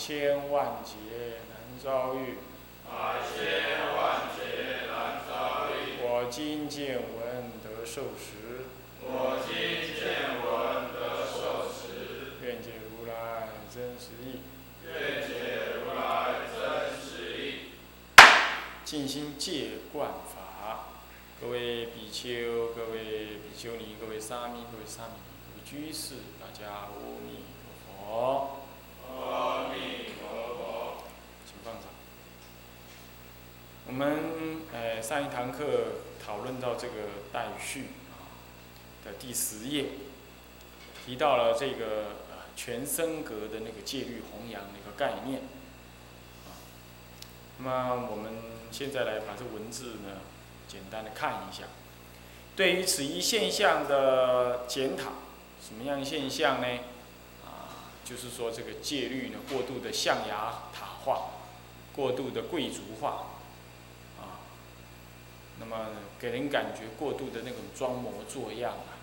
千万劫难遭遇。百千万劫难遭遇。我今见闻得受持。我今见闻得受持。愿解如来真实义。愿解如来真实义。静心戒观法，各位比丘、各位比丘尼、各位沙弥、各位沙弥尼、各位居士，大家阿弥陀佛。阿弥陀佛。请放上。我们呃上一堂课讨论到这个待续啊的第十页，提到了这个呃全身格的那个戒律弘扬那个概念。啊，那么我们现在来把这文字呢简单的看一下，对于此一现象的检讨，什么样现象呢？啊，就是说这个戒律呢过度的象牙塔化，过度的贵族化。那么给人感觉过度的那种装模作样啊，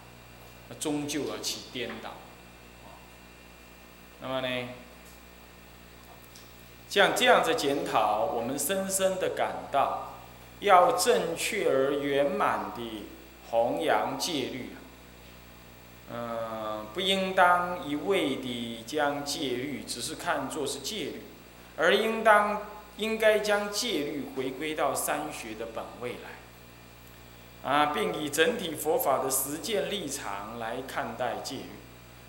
那终究要起颠倒。那么呢，像这样子检讨，我们深深的感到，要正确而圆满的弘扬戒律，嗯，不应当一味的将戒律只是看作是戒律，而应当。应该将戒律回归到三学的本位来，啊，并以整体佛法的实践立场来看待戒律，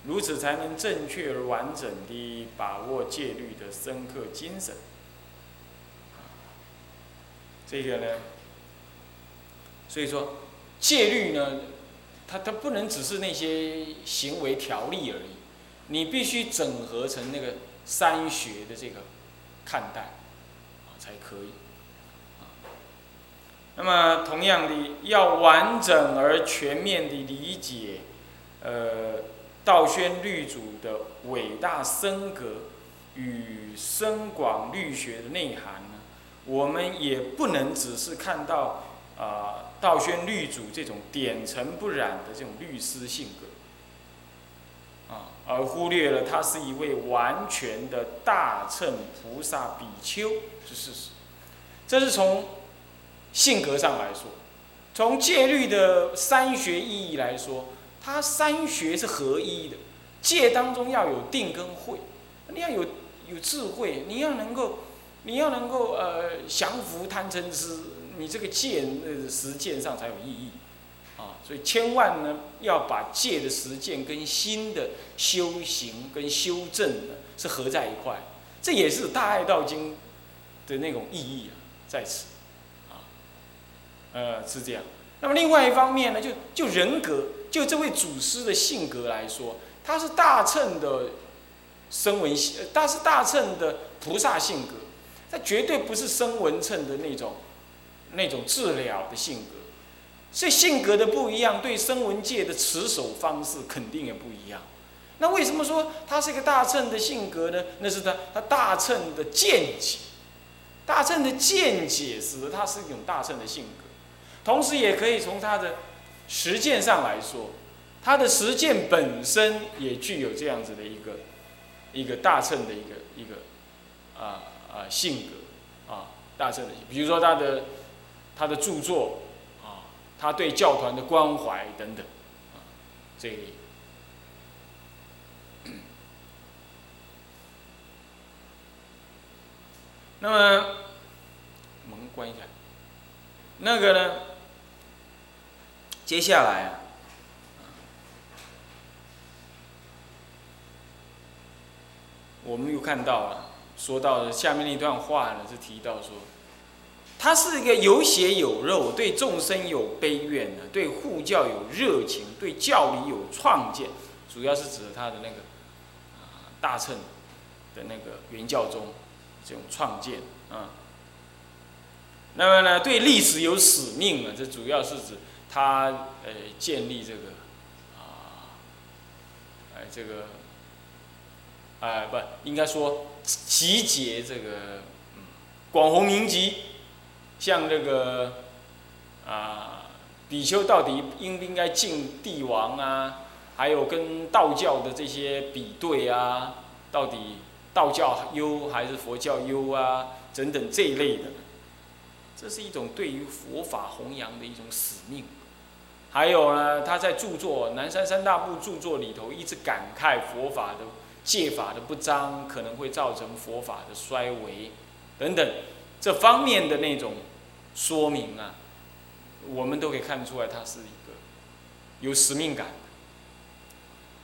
如此才能正确而完整地把握戒律的深刻精神。这个呢，所以说戒律呢，它它不能只是那些行为条例而已，你必须整合成那个三学的这个看待。才可以。那么，同样的，要完整而全面的理解，呃，道宣律主的伟大深格与深广律学的内涵呢，我们也不能只是看到啊，道宣律主这种点尘不染的这种律师性格，啊，而忽略了他是一位完全的大乘菩萨比丘。是事实，这是从性格上来说，从戒律的三学意义来说，它三学是合一的。戒当中要有定跟慧，你要有有智慧，你要能够，你要能够呃降服贪嗔痴，你这个戒呃实践上才有意义啊。所以千万呢要把戒的实践跟心的修行跟修正呢是合在一块，这也是大爱道经。的那种意义啊，在此，呃，是这样。那么另外一方面呢，就就人格，就这位祖师的性格来说，他是大乘的声闻性，他是大乘的菩萨性格，他绝对不是声闻乘的那种那种治疗的性格。所以性格的不一样，对声闻界的持守方式肯定也不一样。那为什么说他是一个大乘的性格呢？那是他他大乘的见解。大乘的见解使得他是一种大乘的性格，同时也可以从他的实践上来说，他的实践本身也具有这样子的一个一个大乘的一个一个啊啊性格啊大乘的，比如说他的他的著作啊，他对教团的关怀等等啊这一。那么门关一下。那个呢？接下来啊，我们又看到了，说到下面那段话呢，是提到说，他是一个有血有肉，对众生有悲怨的，对护教有热情，对教理有创建，主要是指他的那个啊大乘的那个原教宗这种创建啊。那么呢，对历史有使命啊，这主要是指他呃建立这个啊，哎这个，哎不应该说集结这个广弘明集，像这个啊比丘到底应不应该敬帝王啊？还有跟道教的这些比对啊，到底道教优还是佛教优啊？等等这一类的。这是一种对于佛法弘扬的一种使命，还有呢，他在著作《南山三大部》著作里头一直感慨佛法的戒法的不彰，可能会造成佛法的衰微等等这方面的那种说明啊，我们都可以看出来，他是一个有使命感的。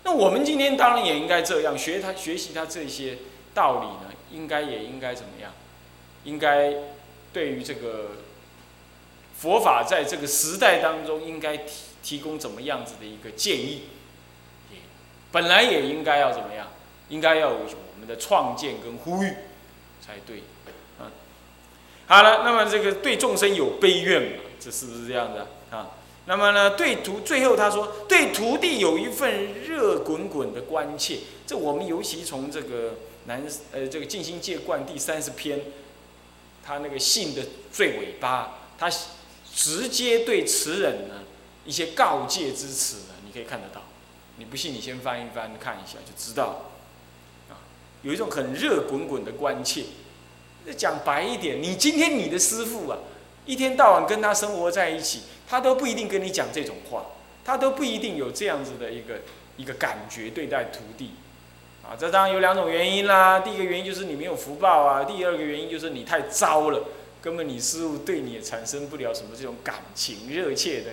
那我们今天当然也应该这样学他学习他这些道理呢，应该也应该怎么样？应该。对于这个佛法在这个时代当中应该提提供怎么样子的一个建议，本来也应该要怎么样？应该要有我们的创建跟呼吁才对。嗯，好了，那么这个对众生有悲愿嘛？这是不是这样的啊？那么呢，对徒最后他说对徒弟有一份热滚滚的关切。这我们尤其从这个南呃这个静心戒观第三十篇。他那个信的最尾巴，他直接对词人呢一些告诫之词呢，你可以看得到。你不信，你先翻一翻看一下就知道。啊，有一种很热滚滚的关切。讲白一点，你今天你的师傅啊，一天到晚跟他生活在一起，他都不一定跟你讲这种话，他都不一定有这样子的一个一个感觉对待徒弟。啊，这当然有两种原因啦。第一个原因就是你没有福报啊，第二个原因就是你太糟了，根本你师傅对你也产生不了什么这种感情、热切的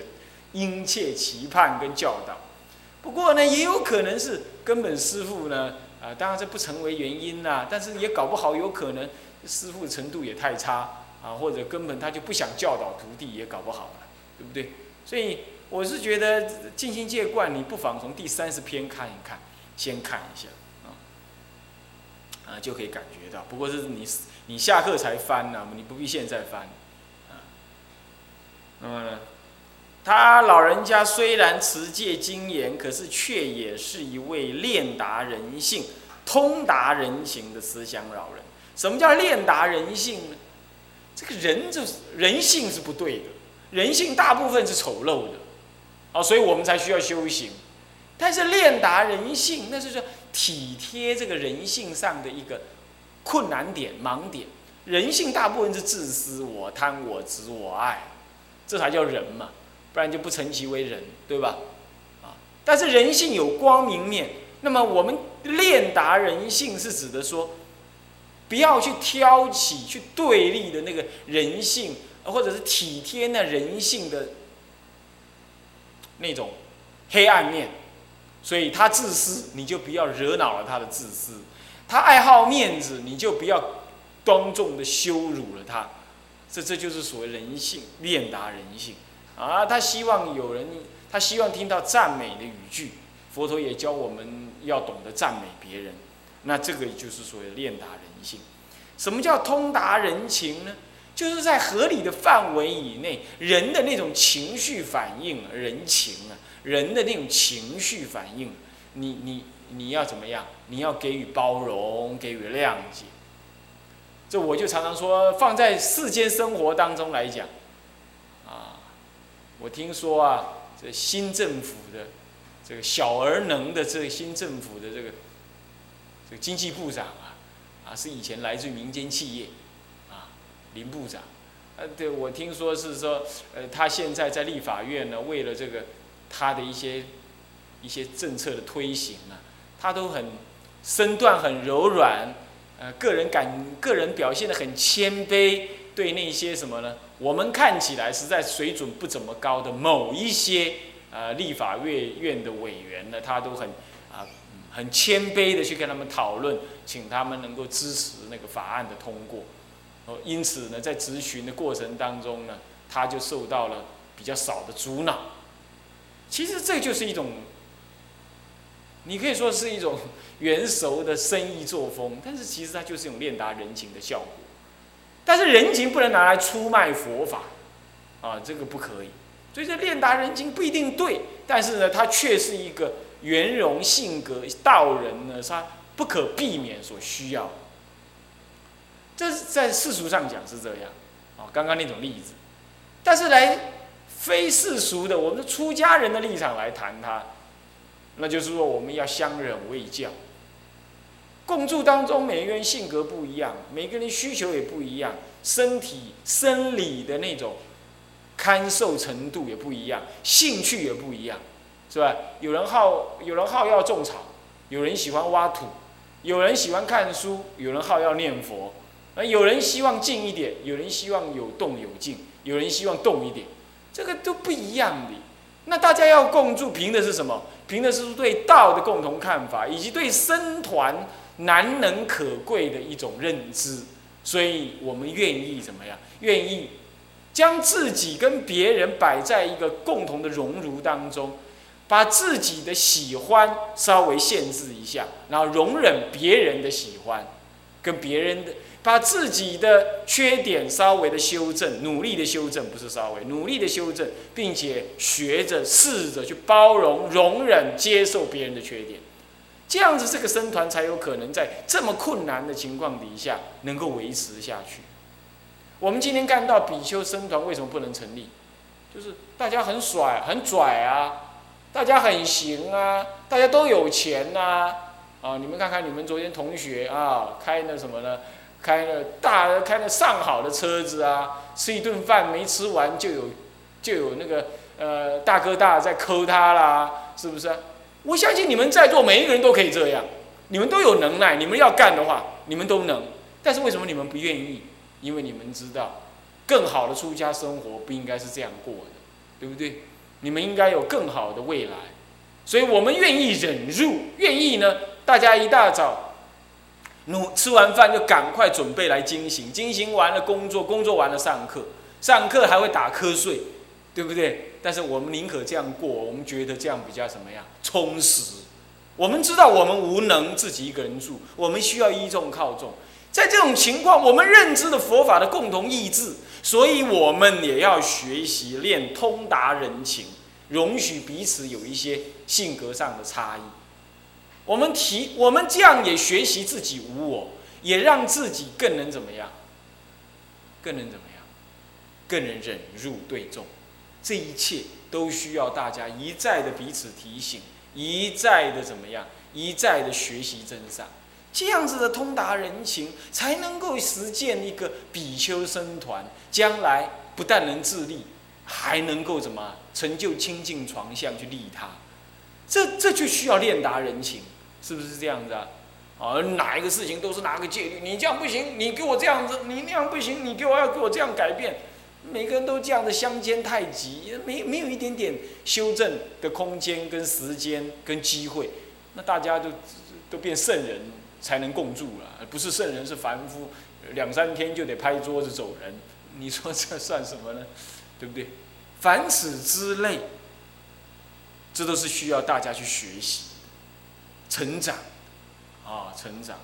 殷切期盼跟教导。不过呢，也有可能是根本师傅呢，啊，当然这不成为原因啦，但是也搞不好有可能师傅程度也太差啊，或者根本他就不想教导徒弟，也搞不好了，对不对？所以我是觉得静心戒观，你不妨从第三十篇看一看，先看一下。啊，就可以感觉到。不过是你你下课才翻呢，你不必现在翻。啊，那么呢，他老人家虽然持戒精严，可是却也是一位练达人性、通达人情的思想老人。什么叫练达人性呢？这个人就是人性是不对的，人性大部分是丑陋的，啊，所以我们才需要修行。但是练达人性，那是说。体贴这个人性上的一个困难点、盲点。人性大部分是自私，我贪、我执、我爱，这才叫人嘛，不然就不成其为人，对吧？啊，但是人性有光明面。那么我们练达人性，是指的说，不要去挑起、去对立的那个人性，或者是体贴那人性的那种黑暗面。所以他自私，你就不要惹恼了他的自私；他爱好面子，你就不要庄重的羞辱了他。这这就是所谓人性，练达人性啊！他希望有人，他希望听到赞美的语句。佛陀也教我们要懂得赞美别人，那这个就是所谓练达人性。什么叫通达人情呢？就是在合理的范围以内，人的那种情绪反应、人情啊。人的那种情绪反应，你你你要怎么样？你要给予包容，给予谅解。这我就常常说，放在世间生活当中来讲，啊，我听说啊，这新政府的这个小而能的这个新政府的这个这个经济部长啊，啊，是以前来自民间企业，啊，林部长，呃，对我听说是说，呃，他现在在立法院呢，为了这个。他的一些一些政策的推行啊，他都很身段很柔软，呃，个人感个人表现的很谦卑，对那些什么呢？我们看起来实在水准不怎么高的某一些呃立法院院的委员呢，他都很啊很谦卑的去跟他们讨论，请他们能够支持那个法案的通过。哦，因此呢，在质询的过程当中呢，他就受到了比较少的阻挠。其实这就是一种你可以说是一种元熟的生意作风，但是其实它就是一种练达人情的效果。但是人情不能拿来出卖佛法，啊，这个不可以。所以这练达人情不一定对，但是呢，它却是一个圆融性格道人呢，他不可避免所需要。这是在世俗上讲是这样，啊，刚刚那种例子。但是来非世俗的，我们的出家人的立场来谈它，那就是说我们要相忍为教。共住当中，每个人性格不一样，每个人需求也不一样，身体生理的那种。堪受程度也不一样，兴趣也不一样，是吧？有人好，有人好要种草，有人喜欢挖土，有人喜欢看书，有人好要念佛，啊，有人希望静一点，有人希望有动有静，有人希望动一点，这个都不一样的。那大家要共住，凭的是什么？凭的是对道的共同看法，以及对僧团难能可贵的一种认知。所以我们愿意怎么样？愿意。将自己跟别人摆在一个共同的熔炉当中，把自己的喜欢稍微限制一下，然后容忍别人的喜欢，跟别人的把自己的缺点稍微的修正，努力的修正，不是稍微努力的修正，并且学着试着去包容、容忍、接受别人的缺点，这样子这个僧团才有可能在这么困难的情况底下能够维持下去。我们今天看到比丘僧团为什么不能成立？就是大家很甩、很拽啊，大家很行啊，大家都有钱呐，啊，你们看看你们昨天同学啊，开那什么呢？开了大开了上好的车子啊，吃一顿饭没吃完就有就有那个呃大哥大在抠他啦，是不是？我相信你们在座每一个人都可以这样，你们都有能耐，你们要干的话，你们都能。但是为什么你们不愿意？因为你们知道，更好的出家生活不应该是这样过的，对不对？你们应该有更好的未来，所以我们愿意忍辱，愿意呢。大家一大早，努吃完饭就赶快准备来惊行，惊行完了工作，工作完了上课，上课还会打瞌睡，对不对？但是我们宁可这样过，我们觉得这样比较什么样？充实。我们知道我们无能自己一个人住，我们需要依众靠众。在这种情况，我们认知的佛法的共同意志，所以我们也要学习练通达人情，容许彼此有一些性格上的差异。我们提，我们这样也学习自己无我，也让自己更能怎么样？更能怎么样？更能忍辱对众。这一切都需要大家一再的彼此提醒，一再的怎么样？一再的学习真善。这样子的通达人情，才能够实践一个比丘僧团，将来不但能自立，还能够怎么成就清净床相去利他。这这就需要练达人情，是不是这样子啊？啊，哪一个事情都是拿个戒律，你这样不行，你给我这样子，你那样不行，你给我要给我这样改变，每个人都这样的相煎太急，没没有一点点修正的空间跟时间跟机会，那大家就都变圣人。才能共住了，不是圣人是凡夫，两三天就得拍桌子走人，你说这算什么呢？对不对？凡此之类，这都是需要大家去学习、成长啊，成长。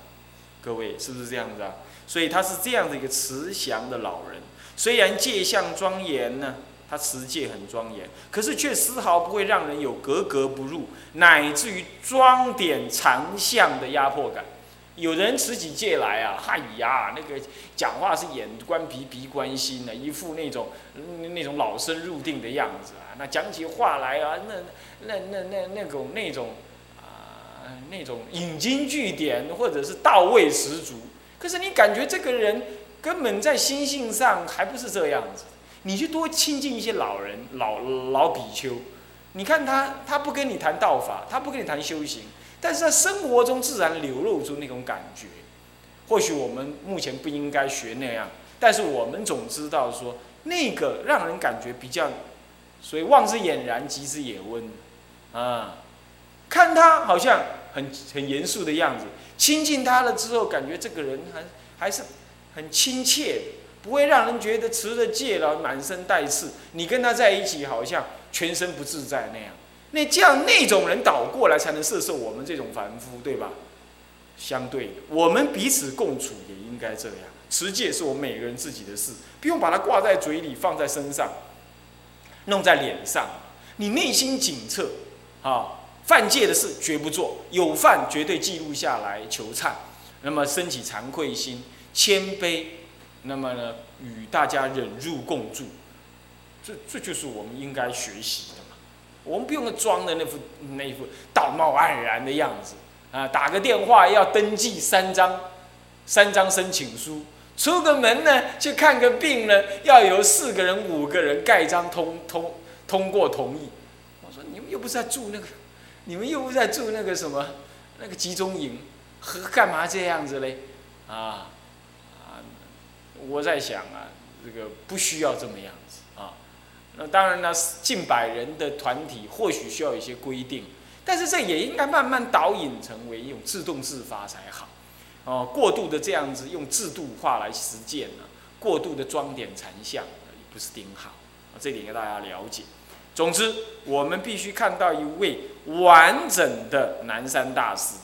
各位是不是这样子啊？所以他是这样的一个慈祥的老人，虽然戒相庄严呢，他持戒很庄严，可是却丝毫不会让人有格格不入，乃至于装点长相的压迫感。有人持起戒来啊，哎呀，那个讲话是眼观鼻，鼻观心的，一副那种那种老生入定的样子啊。那讲起话来啊，那那那那那种那种啊，那种引经据典，或者是到位十足。可是你感觉这个人根本在心性上还不是这样子。你去多亲近一些老人，老老比丘，你看他，他不跟你谈道法，他不跟你谈修行。但是在生活中自然流露出那种感觉，或许我们目前不应该学那样，但是我们总知道说那个让人感觉比较，所以望之俨然，即之也温，啊，看他好像很很严肃的样子，亲近他了之后，感觉这个人还还是很亲切，不会让人觉得持了戒了满身带刺，你跟他在一起好像全身不自在那样。那这样那种人倒过来才能摄受我们这种凡夫，对吧？相对的，我们彼此共处也应该这样。持戒是我们每个人自己的事，不用把它挂在嘴里，放在身上，弄在脸上。你内心警策，啊，犯戒的事绝不做，有犯绝对记录下来求忏，那么升起惭愧心、谦卑，那么呢，与大家忍辱共住，这这就是我们应该学习。我们不用装的那副那副道貌岸然的样子啊，打个电话要登记三张，三张申请书。出个门呢，去看个病呢，要有四个人、五个人盖章通通通过同意。我说你们又不是在住那个，你们又不是在住那个什么那个集中营，和干嘛这样子嘞？啊啊！我在想啊，这个不需要这么样。那当然呢，近百人的团体或许需要一些规定，但是这也应该慢慢导引成为一种自动自发才好。哦，过度的这样子用制度化来实践呢，过度的装点残像，不是顶好。这点要大家了解。总之，我们必须看到一位完整的南山大师。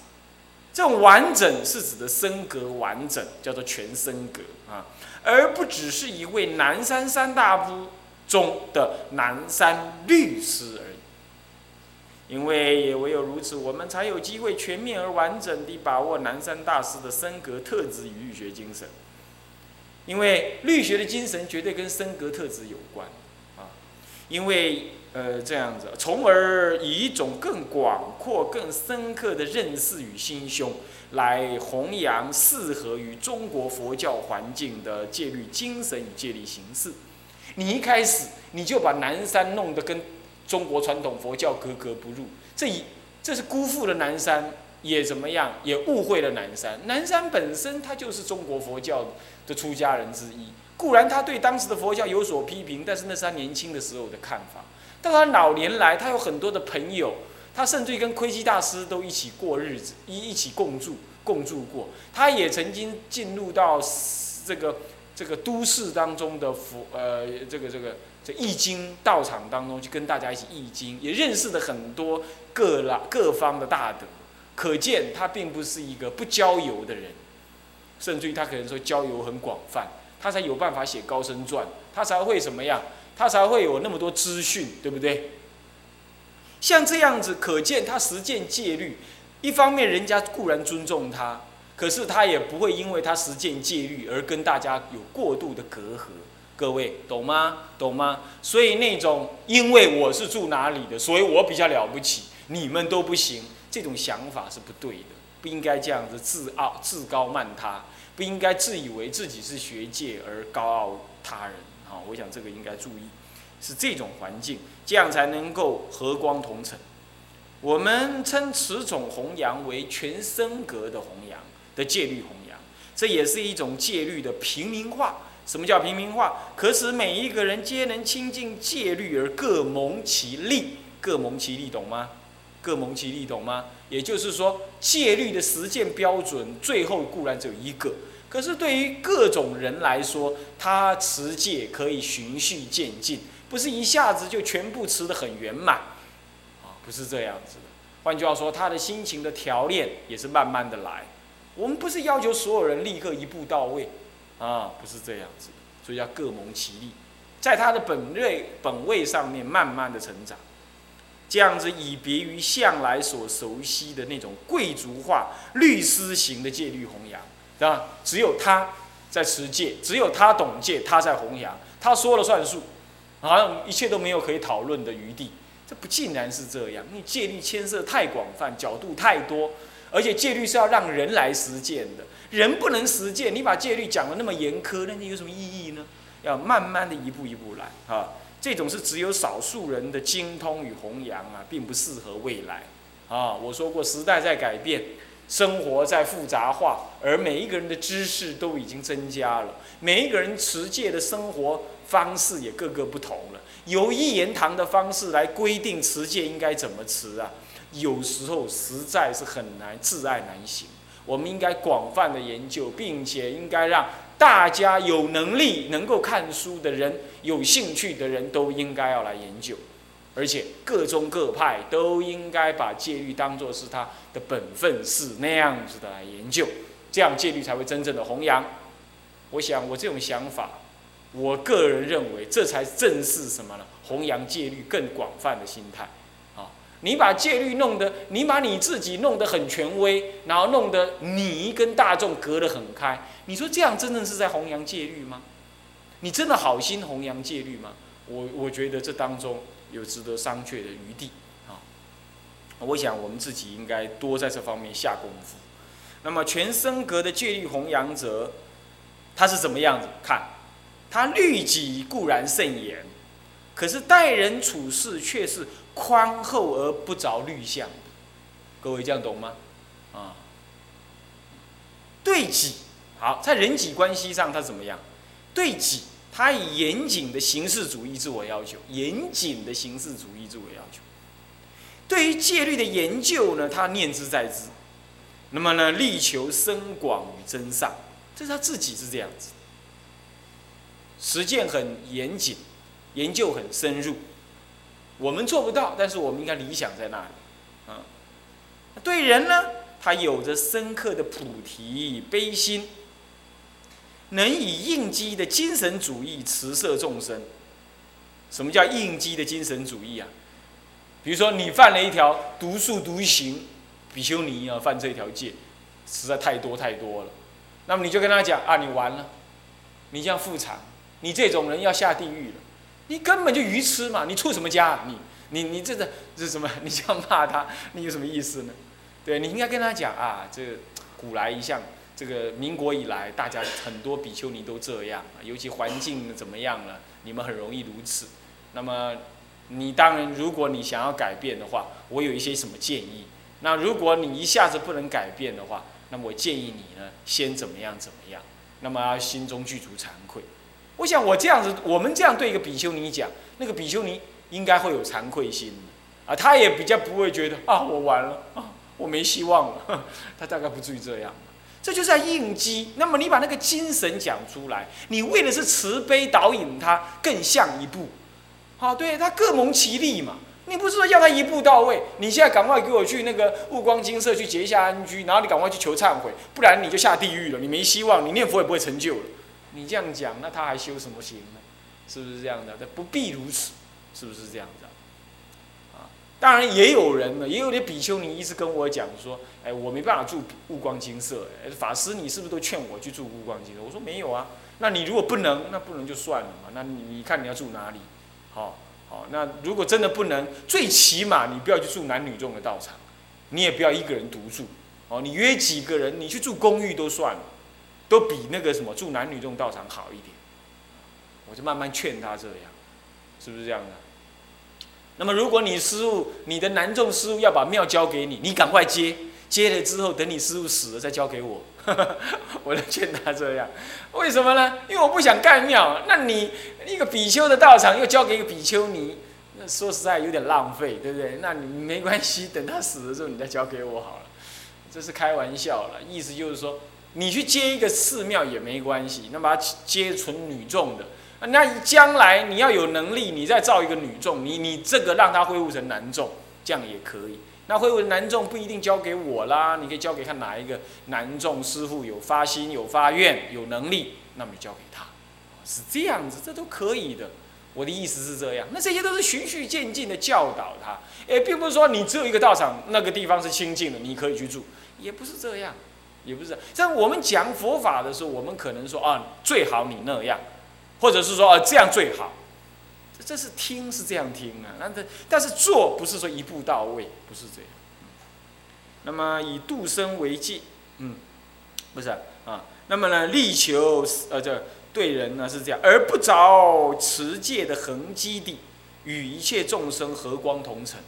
这种完整是指的身格完整，叫做全身格啊，而不只是一位南山三大夫中的南山律师而已。因为也唯有如此，我们才有机会全面而完整地把握南山大师的身格特质与律学精神。因为律学的精神绝对跟身格特质有关啊。因为呃这样子，从而以一种更广阔、更深刻的认识与心胸，来弘扬适合于中国佛教环境的戒律精神与戒律形式。你一开始你就把南山弄得跟。中国传统佛教格格不入，这一这是辜负了南山，也怎么样？也误会了南山。南山本身他就是中国佛教的出家人之一，固然他对当时的佛教有所批评，但是那是他年轻的时候的看法。到他老年来，他有很多的朋友，他甚至跟窥基大师都一起过日子，一一起共住共住过。他也曾经进入到这个这个都市当中的佛呃这个这个。这易经道场当中去跟大家一起易经，也认识了很多各啦各方的大德，可见他并不是一个不交游的人，甚至于他可能说交游很广泛，他才有办法写高僧传，他才会什么样，他才会有那么多资讯，对不对？像这样子，可见他实践戒律，一方面人家固然尊重他，可是他也不会因为他实践戒律而跟大家有过度的隔阂。各位懂吗？懂吗？所以那种因为我是住哪里的，所以我比较了不起，你们都不行，这种想法是不对的，不应该这样子自傲、自高慢他，不应该自以为自己是学界而高傲他人。好，我想这个应该注意，是这种环境，这样才能够和光同尘。我们称此种弘扬为全身格的弘扬的戒律弘扬，这也是一种戒律的平民化。什么叫平民化？可使每一个人皆能亲近戒律而各蒙其利，各蒙其利，懂吗？各蒙其利，懂吗？也就是说，戒律的实践标准最后固然只有一个，可是对于各种人来说，他持戒可以循序渐进，不是一下子就全部持得很圆满，啊，不是这样子的。换句话说，他的心情的调练也是慢慢的来。我们不是要求所有人立刻一步到位。啊，不是这样子，所以要各谋其利，在他的本位本位上面慢慢的成长，这样子以别于向来所熟悉的那种贵族化律师型的戒律弘扬，对吧？只有他在持戒，只有他懂戒，他在弘扬，他说了算数，好像一切都没有可以讨论的余地。这不竟然是这样，因为戒律牵涉太广泛，角度太多，而且戒律是要让人来实践的。人不能实践，你把戒律讲的那么严苛，那你有什么意义呢？要慢慢的一步一步来啊！这种是只有少数人的精通与弘扬啊，并不适合未来啊！我说过，时代在改变，生活在复杂化，而每一个人的知识都已经增加了，每一个人持戒的生活方式也各个不同了。由一言堂的方式来规定持戒应该怎么持啊，有时候实在是很难，自爱难行。我们应该广泛的研究，并且应该让大家有能力、能够看书的人、有兴趣的人都应该要来研究，而且各宗各派都应该把戒律当作是他的本分事那样子的来研究，这样戒律才会真正的弘扬。我想我这种想法，我个人认为这才正是什么呢？弘扬戒律更广泛的心态。你把戒律弄得，你把你自己弄得很权威，然后弄得你跟大众隔得很开，你说这样真正是在弘扬戒律吗？你真的好心弘扬戒律吗？我我觉得这当中有值得商榷的余地啊。我想我们自己应该多在这方面下功夫。那么全僧格的戒律弘扬者，他是怎么样子？看，他律己固然甚严，可是待人处事却是宽厚而不着律相。各位这样懂吗？啊，对己好，在人己关系上他怎么样？对己。他以严谨的形式主义自我要求，严谨的形式主义自我要求。对于戒律的研究呢，他念之在兹。那么呢，力求深广与真善，这是他自己是这样子。实践很严谨，研究很深入。我们做不到，但是我们应该理想在那里。啊，对人呢，他有着深刻的菩提悲心。能以应激的精神主义慈摄众生。什么叫应激的精神主义啊？比如说你犯了一条独树独行，比丘尼啊犯这条戒，实在太多太多了。那么你就跟他讲啊，你完了，你这样复产，你这种人要下地狱了，你根本就愚痴嘛，你出什么家？你你你这个这什么？你这样骂他，你有什么意思呢？对你应该跟他讲啊，这古来一向。这个民国以来，大家很多比丘尼都这样，尤其环境怎么样了，你们很容易如此。那么，你当然，如果你想要改变的话，我有一些什么建议？那如果你一下子不能改变的话，那么我建议你呢，先怎么样怎么样？那么心中具足惭愧。我想我这样子，我们这样对一个比丘尼讲，那个比丘尼应该会有惭愧心啊，他也比较不会觉得啊，我完了啊，我没希望了，他大概不至于这样。这就是在应激。那么你把那个精神讲出来，你为的是慈悲导引他更向一步，好，对他各蒙其利嘛。你不是说要他一步到位？你现在赶快给我去那个悟光金色去结一下安居，然后你赶快去求忏悔，不然你就下地狱了，你没希望，你念佛也不会成就了。你这样讲，那他还修什么行呢？是不是这样的？他不必如此，是不是这样子？当然也有人呢，也有点比丘尼一直跟我讲说，哎，我没办法住悟光金色，哎，法师你是不是都劝我去住悟光金色？我说没有啊，那你如果不能，那不能就算了嘛，那你你看你要住哪里？好，好，那如果真的不能，最起码你不要去住男女众的道场，你也不要一个人独住，哦，你约几个人，你去住公寓都算了，都比那个什么住男女众道场好一点。我就慢慢劝他这样，是不是这样的？那么，如果你师傅，你的男众师傅要把庙交给你，你赶快接，接了之后，等你师傅死了再交给我。我就劝他这样，为什么呢？因为我不想盖庙。那你一个比丘的道场又交给一个比丘尼，那说实在有点浪费，对不对？那你没关系，等他死了之后你再交给我好了。这是开玩笑了，意思就是说，你去接一个寺庙也没关系，那把接纯女众的。那将来你要有能力，你再造一个女众，你你这个让他恢复成男众，这样也可以。那恢复男众不一定交给我啦，你可以交给看哪一个男众师傅有发心、有发愿、有能力，那么就交给他，是这样子，这都可以的。我的意思是这样，那这些都是循序渐进的教导他，诶，并不是说你只有一个道场，那个地方是清净的，你可以去住，也不是这样，也不是。像我们讲佛法的时候，我们可能说啊，最好你那样。或者是说，啊，这样最好，这这是听是这样听啊，那这但是做不是说一步到位，不是这样。那么以度生为戒，嗯，不是啊。那么呢，力求呃这对人呢是这样，而不着持戒的痕迹地，与一切众生和光同尘。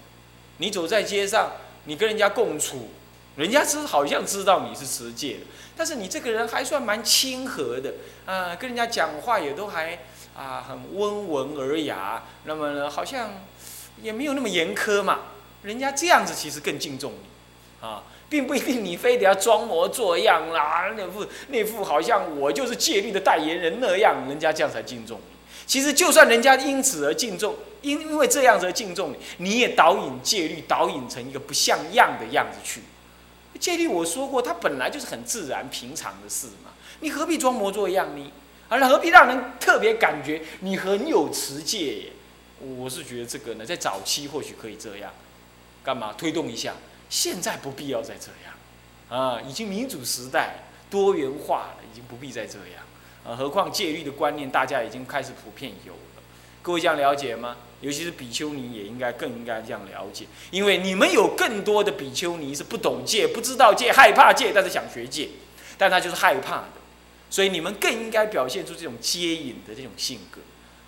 你走在街上，你跟人家共处，人家知好像知道你是持戒的。但是你这个人还算蛮亲和的啊，跟人家讲话也都还啊很温文尔雅，那么呢好像也没有那么严苛嘛。人家这样子其实更敬重你啊，并不一定你非得要装模作样啦，那副那副好像我就是戒律的代言人那样，人家这样才敬重你。其实就算人家因此而敬重，因因为这样子而敬重你，你也导引戒律，导引成一个不像样的样子去。戒律我说过，它本来就是很自然平常的事嘛，你何必装模作样呢？而何必让人特别感觉你很有持戒耶？我是觉得这个呢，在早期或许可以这样，干嘛推动一下？现在不必要再这样，啊，已经民主时代多元化了，已经不必再这样。啊，何况戒律的观念大家已经开始普遍有，各位这样了解吗？尤其是比丘尼也应该更应该这样了解，因为你们有更多的比丘尼是不懂戒、不知道戒、害怕戒，但是想学戒，但他就是害怕的，所以你们更应该表现出这种接引的这种性格。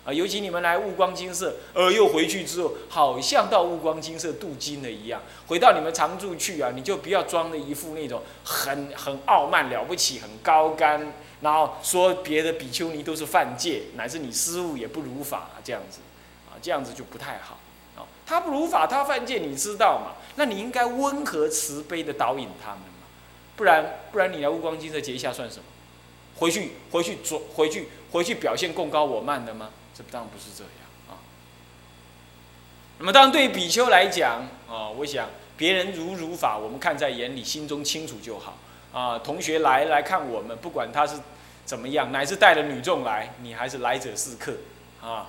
啊，尤其你们来悟光金色，而又回去之后，好像到悟光金色镀金了一样。回到你们常住去啊，你就不要装的一副那种很很傲慢了不起、很高干，然后说别的比丘尼都是犯戒，乃至你师傅也不如法这样子，啊，这样子就不太好。啊，他不如法，他犯戒，你知道嘛？那你应该温和慈悲的导引他们嘛，不然不然你来悟光金色结一下算什么？回去回去做回去回去表现贡高我慢的吗？这当然不是这样啊。那么，当然对比丘来讲啊，我想别人如如法，我们看在眼里，心中清楚就好啊。同学来来看我们，不管他是怎么样，乃至带着女众来，你还是来者是客啊。